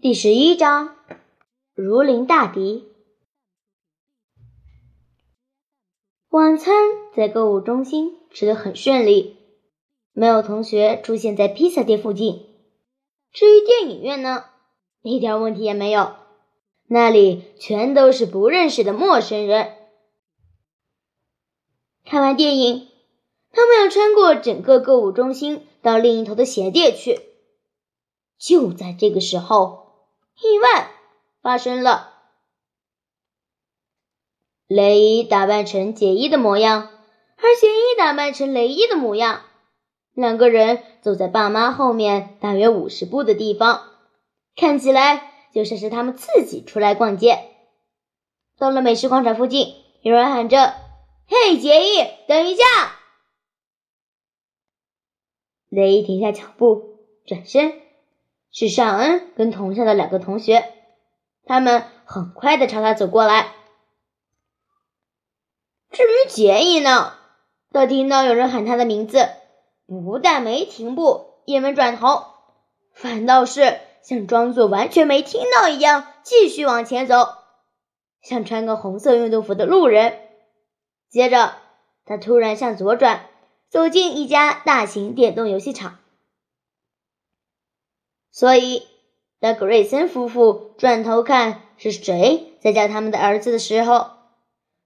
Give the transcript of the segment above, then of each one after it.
第十一章，如临大敌。晚餐在购物中心吃得很顺利，没有同学出现在披萨店附近。至于电影院呢，一点问题也没有，那里全都是不认识的陌生人。看完电影，他们要穿过整个购物中心到另一头的鞋店去。就在这个时候。意外发生了，雷伊打扮成杰伊的模样，而杰伊打扮成雷伊的模样。两个人走在爸妈后面大约五十步的地方，看起来就像是他们自己出来逛街。到了美食广场附近，有人喊着：“嘿，杰伊，等一下！”雷伊停下脚步，转身。是尚恩跟同校的两个同学，他们很快的朝他走过来。至于杰伊呢，他听到有人喊他的名字，不但没停步，也没转头，反倒是像装作完全没听到一样，继续往前走，像穿个红色运动服的路人。接着，他突然向左转，走进一家大型电动游戏场。所以，当格瑞森夫妇转头看是谁在叫他们的儿子的时候，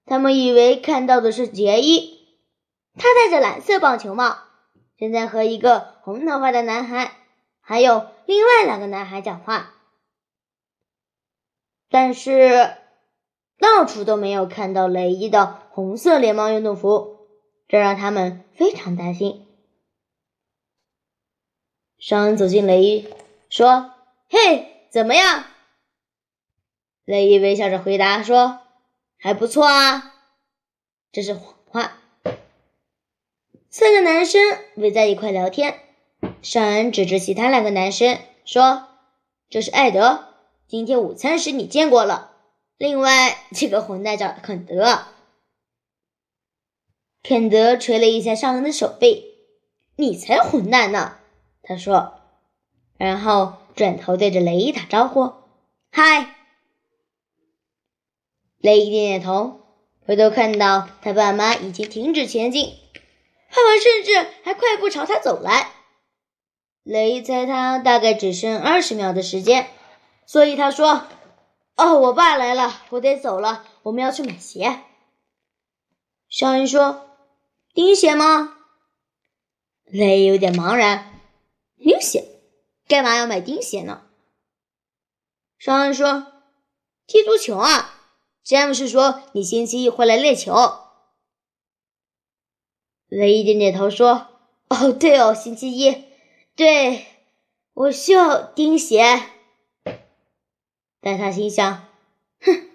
他们以为看到的是杰伊。他戴着蓝色棒球帽，正在和一个红头发的男孩，还有另外两个男孩讲话。但是，到处都没有看到雷伊的红色连帽运动服，这让他们非常担心。尚恩走进雷伊。说：“嘿，怎么样？”雷伊微笑着回答说：“还不错啊。”这是谎话。三个男生围在一块聊天。尚恩指着其他两个男生说：“这是艾德，今天午餐时你见过了。另外，这个混蛋叫肯德。”肯德捶了一下尚恩的手背：“你才混蛋呢！”他说。然后转头对着雷伊打招呼：“嗨。”雷伊点点头，回头看到他爸妈已经停止前进，爸爸甚至还快步朝他走来。雷伊猜他大概只剩二十秒的时间，所以他说：“哦，我爸来了，我得走了，我们要去买鞋。”商人说：“钉鞋吗？”雷伊有点茫然：“钉鞋。”干嘛要买钉鞋呢？商人说：“踢足球啊。”詹姆斯说：“你星期一会来练球。”雷伊点点头说：“哦，对哦，星期一，对我需要钉鞋。”但他心想：“哼，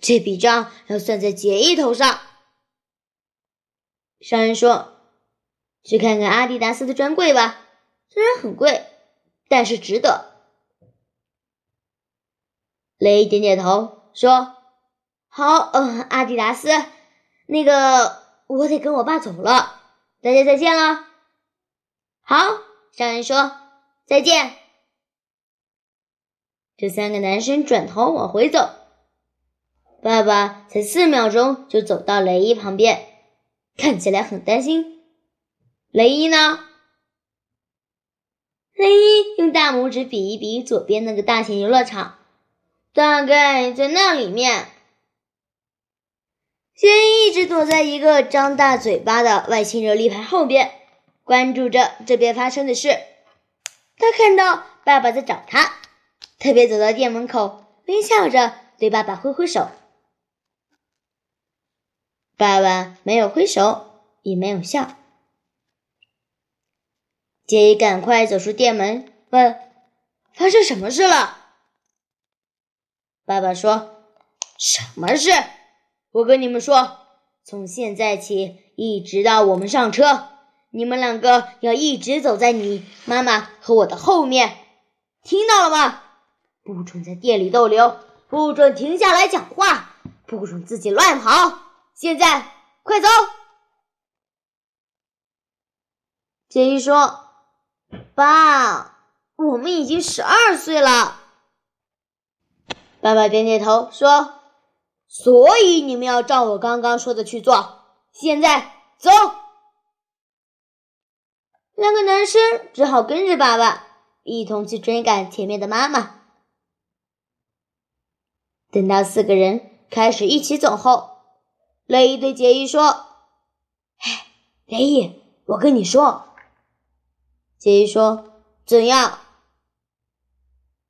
这笔账要算在杰伊头上。”商人说：“去看看阿迪达斯的专柜吧，虽然很贵。”但是值得。雷点点头说：“好，嗯，阿迪达斯，那个我得跟我爸走了，大家再见了。”好，商人说：“再见。”这三个男生转头往回走，爸爸才四秒钟就走到雷伊旁边，看起来很担心。雷伊呢？雷伊用大拇指比一比左边那个大型游乐场，大概在那里面。杰伊一直躲在一个张大嘴巴的外星人立牌后边，关注着这边发生的事。他看到爸爸在找他，特别走到店门口，微笑着对爸爸挥挥手。爸爸没有挥手，也没有笑。杰伊赶快走出店门，问：“发生什么事了？”爸爸说：“什么事？我跟你们说，从现在起，一直到我们上车，你们两个要一直走在你妈妈和我的后面，听到了吗？不准在店里逗留，不准停下来讲话，不准自己乱跑。现在，快走！”杰伊说。爸，我们已经十二岁了。爸爸点点头说：“所以你们要照我刚刚说的去做。现在走。”两个男生只好跟着爸爸一同去追赶前面的妈妈。等到四个人开始一起走后，雷伊对杰伊说：“哎，雷伊，我跟你说。”杰伊说：“怎样？”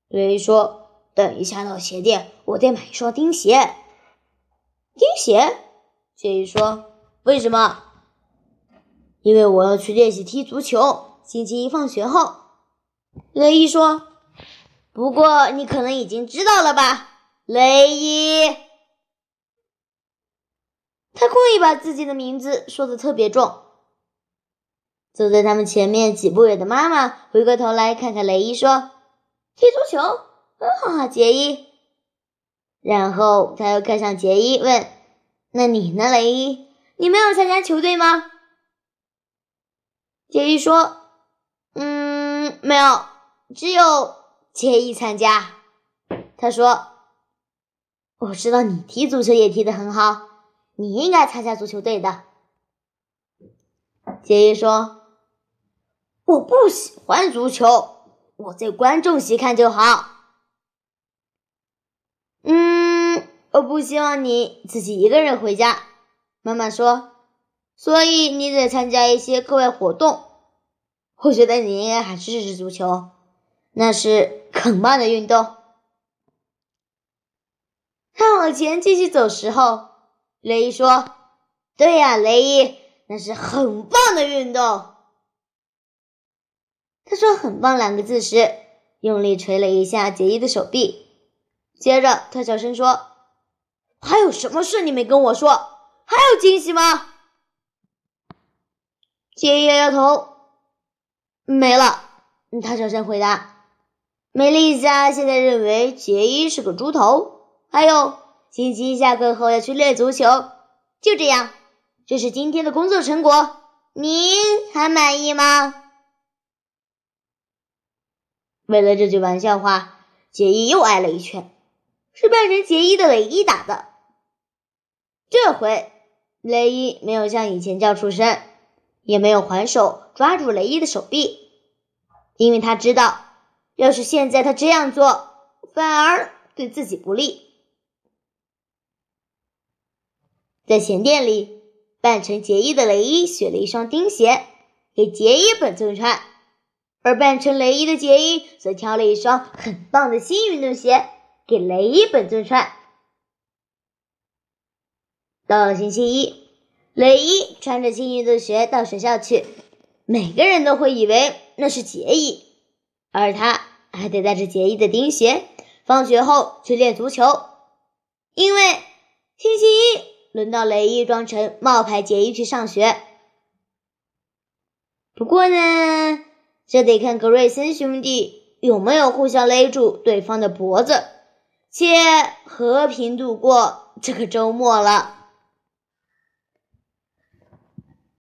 雷伊说。等一下到鞋店，我得买一双钉鞋。钉鞋？杰伊说：“为什么？”因为我要去练习踢足球。星期一放学后，雷伊说：“不过你可能已经知道了吧，雷伊。”他故意把自己的名字说的特别重。走在他们前面几步远的妈妈回过头来看看雷伊，说：“踢足球。”很好啊，杰伊。然后他又看向杰伊，问：“那你呢，雷伊？你没有参加球队吗？”杰伊说：“嗯，没有，只有杰伊参加。”他说：“我知道你踢足球也踢得很好，你应该参加足球队的。”杰伊说：“我不喜欢足球，我在观众席看就好。”嗯，我不希望你自己一个人回家。妈妈说，所以你得参加一些课外活动。我觉得你应该还是试试足球，那是很棒的运动。他往前继续走时候，雷伊说：“对呀，雷伊，那是很棒的运动。”他说“很棒”两个字时，用力捶了一下杰伊的手臂。接着，他小声说：“还有什么事你没跟我说？还有惊喜吗？”杰伊摇摇头：“没了。”他小声回答：“梅丽莎现在认为杰伊是个猪头。还有，星期一下课后要去练足球。就这样，这是今天的工作成果。您还满意吗？”为了这句玩笑话，杰伊又挨了一拳。是扮成杰伊的雷伊打的。这回雷伊没有像以前叫出声，也没有还手抓住雷伊的手臂，因为他知道，要是现在他这样做，反而对自己不利。在鞋店里，扮成杰伊的雷伊选了一双钉鞋给杰伊本尊穿，而扮成雷伊的杰伊则挑了一双很棒的新运动鞋。给雷伊本尊穿。到了星期一，雷伊穿着新运动鞋到学校去，每个人都会以为那是杰伊，而他还得带着杰伊的钉鞋，放学后去练足球。因为星期一轮到雷伊装成冒牌杰伊去上学。不过呢，这得看格瑞森兄弟有没有互相勒住对方的脖子。且和平度过这个周末了。